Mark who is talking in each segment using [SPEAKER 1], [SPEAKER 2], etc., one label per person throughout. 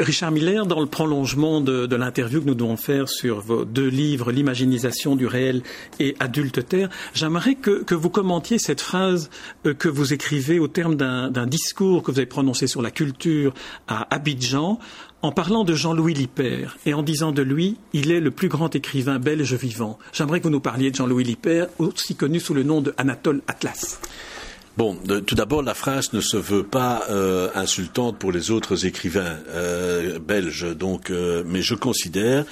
[SPEAKER 1] Richard Miller, dans le prolongement de, de l'interview que nous devons faire sur vos deux livres, L'imagination du réel et Adulte Terre, j'aimerais que, que, vous commentiez cette phrase que vous écrivez au terme d'un discours que vous avez prononcé sur la culture à Abidjan en parlant de Jean-Louis Lippert et en disant de lui, il est le plus grand écrivain belge vivant. J'aimerais que vous nous parliez de Jean-Louis Lippert, aussi connu sous le nom de Anatole Atlas.
[SPEAKER 2] Bon, tout d'abord, la phrase ne se veut pas euh, insultante pour les autres écrivains euh, belges, donc, euh, mais je considère,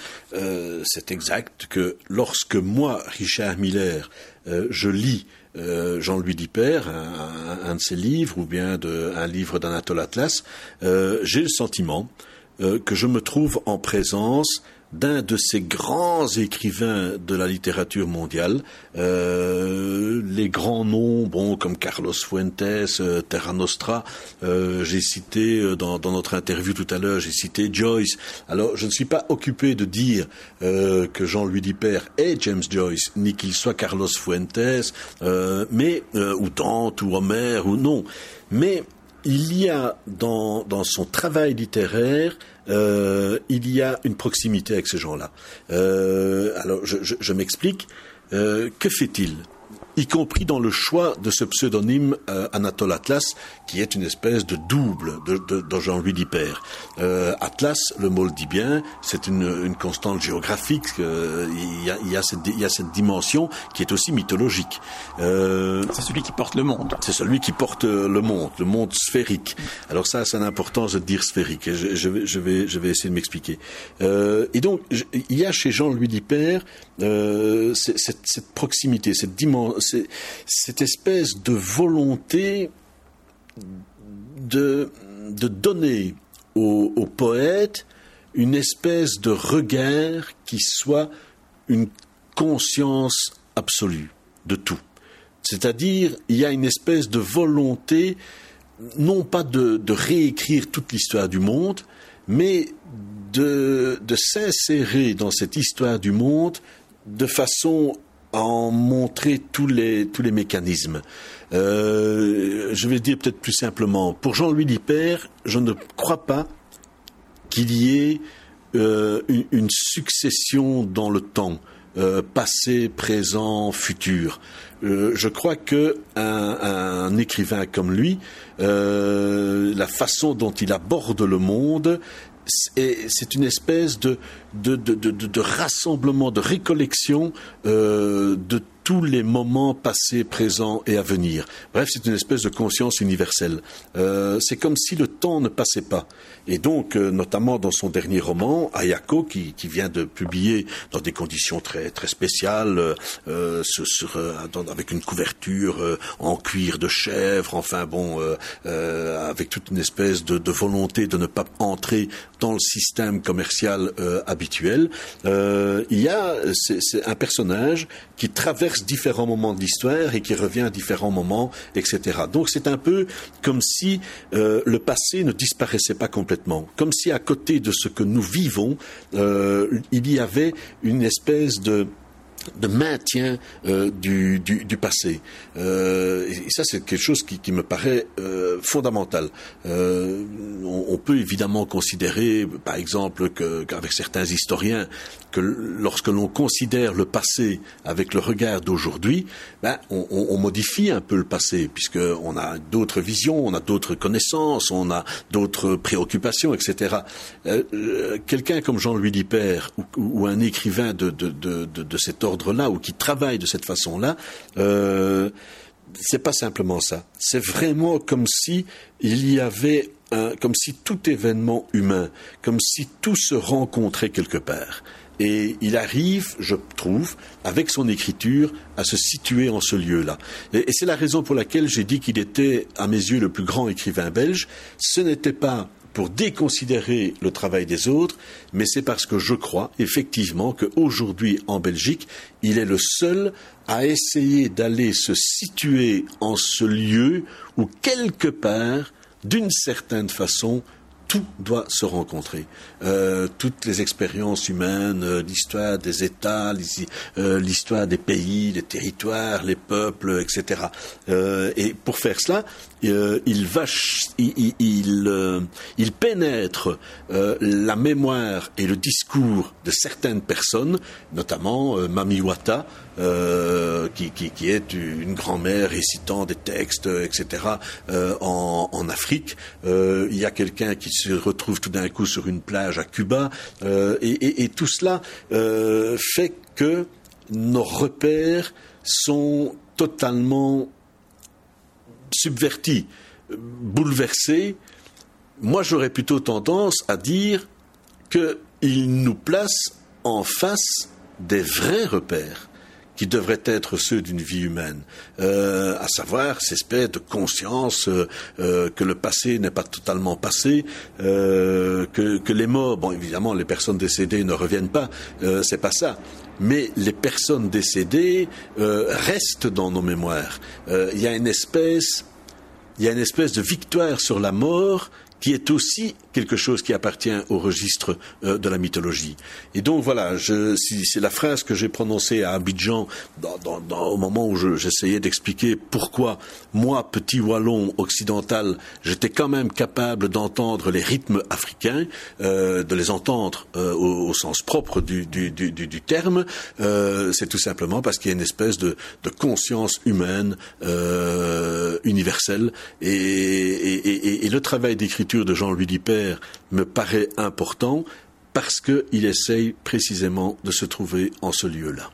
[SPEAKER 2] c'est exact, que lorsque moi, Richard Miller, je lis Jean-Louis Lippert, un, un, de ses livres, ou bien de, un livre d'Anatole Atlas, j'ai le sentiment que je me trouve en présence d'un de ces grands écrivains de la littérature mondiale, euh, les grands noms, bon, comme Carlos Fuentes, euh, Terra Nostra, euh, j'ai cité euh, dans, notre interview tout à l'heure, j'ai cité Joyce. Alors, je ne suis pas occupé de dire que Jean-Louis Dipert est James Joyce, ni qu'il soit Carlos Fuentes, mais ou Dante ou Homer ou non, mais il y a dans, dans son travail littéraire euh, il y a une proximité avec ces gens-là. Euh, alors, je, je, m'explique. Euh, que fait-il? Y compris dans le choix de ce pseudonyme euh, Anatole Atlas, qui est une espèce de double de, de, de Jean-Louis Dipper. Euh, Atlas, le mot le dit bien, c'est une, une, constante géographique. Euh, il, y a, y a cette, il, y a cette, dimension qui est aussi mythologique.
[SPEAKER 1] Euh, c'est celui qui porte le monde.
[SPEAKER 2] C'est celui qui porte le monde, le monde sphérique. Alors ça, c'est l'importance de dire sphérique. Je, je, vais, je, vais, je vais essayer de m'expliquer. Euh, et donc, il y a chez Jean-Louis Dipper cette, cette proximité, cette dimension cette espèce de volonté de, de donner au, au, poète une espèce de regard qui soit une conscience absolue de tout. C'est-à-dire, il y a une espèce de volonté, non pas de, de réécrire toute l'histoire du monde, mais de, de s'insérer dans cette histoire du monde de façon en montrer tous les, tous les mécanismes. Euh, je vais dire peut-être plus simplement. Pour Jean-Louis Lippert, je ne crois pas qu'il y ait euh, une, succession dans le temps, euh, passé, présent, futur. Je crois que un, écrivain comme lui, la façon dont il aborde le monde c'est une espèce de, de, de, de, rassemblement, de récollection euh, de tous les moments passés, présents et à venir. Bref, c'est une espèce de conscience universelle. Euh, c'est comme si le temps ne passait pas. Et donc, euh, notamment dans son dernier roman, Ayako, qui, qui, vient de publier dans des conditions très très spéciales, euh, sur, avec une couverture euh, en cuir de chèvre, enfin bon, euh, avec toute une espèce de, de, volonté de ne pas entrer dans le système commercial habituel, il y a un personnage qui traverse différents moments de l'histoire et qui revient à différents moments, etc. Donc c'est un peu comme si euh, le passé ne disparaissait pas complètement, comme si à côté de ce que nous vivons, euh, il y avait une espèce de de maintien euh, du, du, passé. Euh, et ça, c'est quelque chose qui, qui me paraît euh, fondamental. On, peut évidemment considérer, par exemple, qu'avec certains historiens, que lorsque l'on considère le passé avec le regard d'aujourd'hui, ben, on, modifie un peu le passé, puisqu'on a d'autres visions, on a d'autres connaissances, on a d'autres préoccupations, etc. Quelqu'un comme Jean-Louis Lippert ou, un écrivain de, de, de, de, de cet ordre-là ou qui travaille de cette façon-là, euh, c'est pas simplement ça. C'est vraiment comme si il y avait comme si tout événement humain, comme si tout se rencontrait quelque part. Et il arrive, je trouve, avec son écriture, à se situer en ce lieu-là. Et c'est la raison pour laquelle j'ai dit qu'il était, à mes yeux, le plus grand écrivain belge. Ce n'était pas pour déconsidérer le travail des autres, mais c'est parce que je crois effectivement qu'aujourd'hui en Belgique, il est le seul à essayer d'aller se situer en ce lieu où quelque part, d'une certaine façon, tout doit se rencontrer. Euh, toutes les expériences humaines, euh, l'histoire des États, euh, l'histoire des pays, les territoires, les peuples, etc. Et pour faire cela, il va, il, il, euh, il pénètre euh, la mémoire et le discours de certaines personnes, notamment Mamiwata, qui, qui, est une grand-mère récitant des textes, etc. En, en, Afrique. il y a quelqu'un qui se retrouve tout d'un coup sur une plage à Cuba, et, tout cela fait que nos repères sont totalement subvertis, bouleversés, moi j'aurais plutôt tendance à dire qu'il nous place en face des vrais repères qui devraient être ceux d'une vie humaine, euh, à savoir cette espèce de conscience euh, euh, que le passé n'est pas totalement passé, que, que, les morts, bon évidemment les personnes décédées ne reviennent pas, c'est pas ça, mais les personnes décédées restent dans nos mémoires. Il y a une espèce, il y a une espèce de victoire sur la mort qui est aussi quelque chose qui appartient au registre euh, de la mythologie. Et donc voilà, c'est la phrase que j'ai prononcée à Abidjan au moment où j'essayais d'expliquer pourquoi moi, petit wallon occidental, j'étais quand même capable d'entendre les rythmes africains, euh, de les entendre euh, au, sens propre du, terme. c'est tout simplement parce qu'il y a une espèce de, conscience humaine universelle et le travail d'écriture de Jean-Louis Dipper me paraît important parce qu'il essaye précisément de se trouver en ce lieu-là.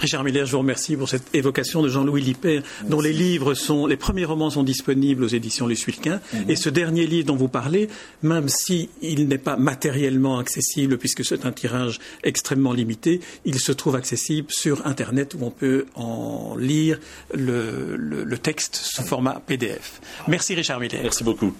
[SPEAKER 1] Richard Miller, je vous remercie pour cette évocation de Jean-Louis Lippert, dont les livres sont, les premiers romans sont disponibles aux éditions Luce Wilquin. Mhm. Et ce dernier livre dont vous parlez, même s'il n'est pas matériellement accessible, puisque c'est un tirage extrêmement limité, il se trouve accessible sur Internet où on peut en lire le, le texte sous format PDF. Merci Richard Miller.
[SPEAKER 2] Merci beaucoup.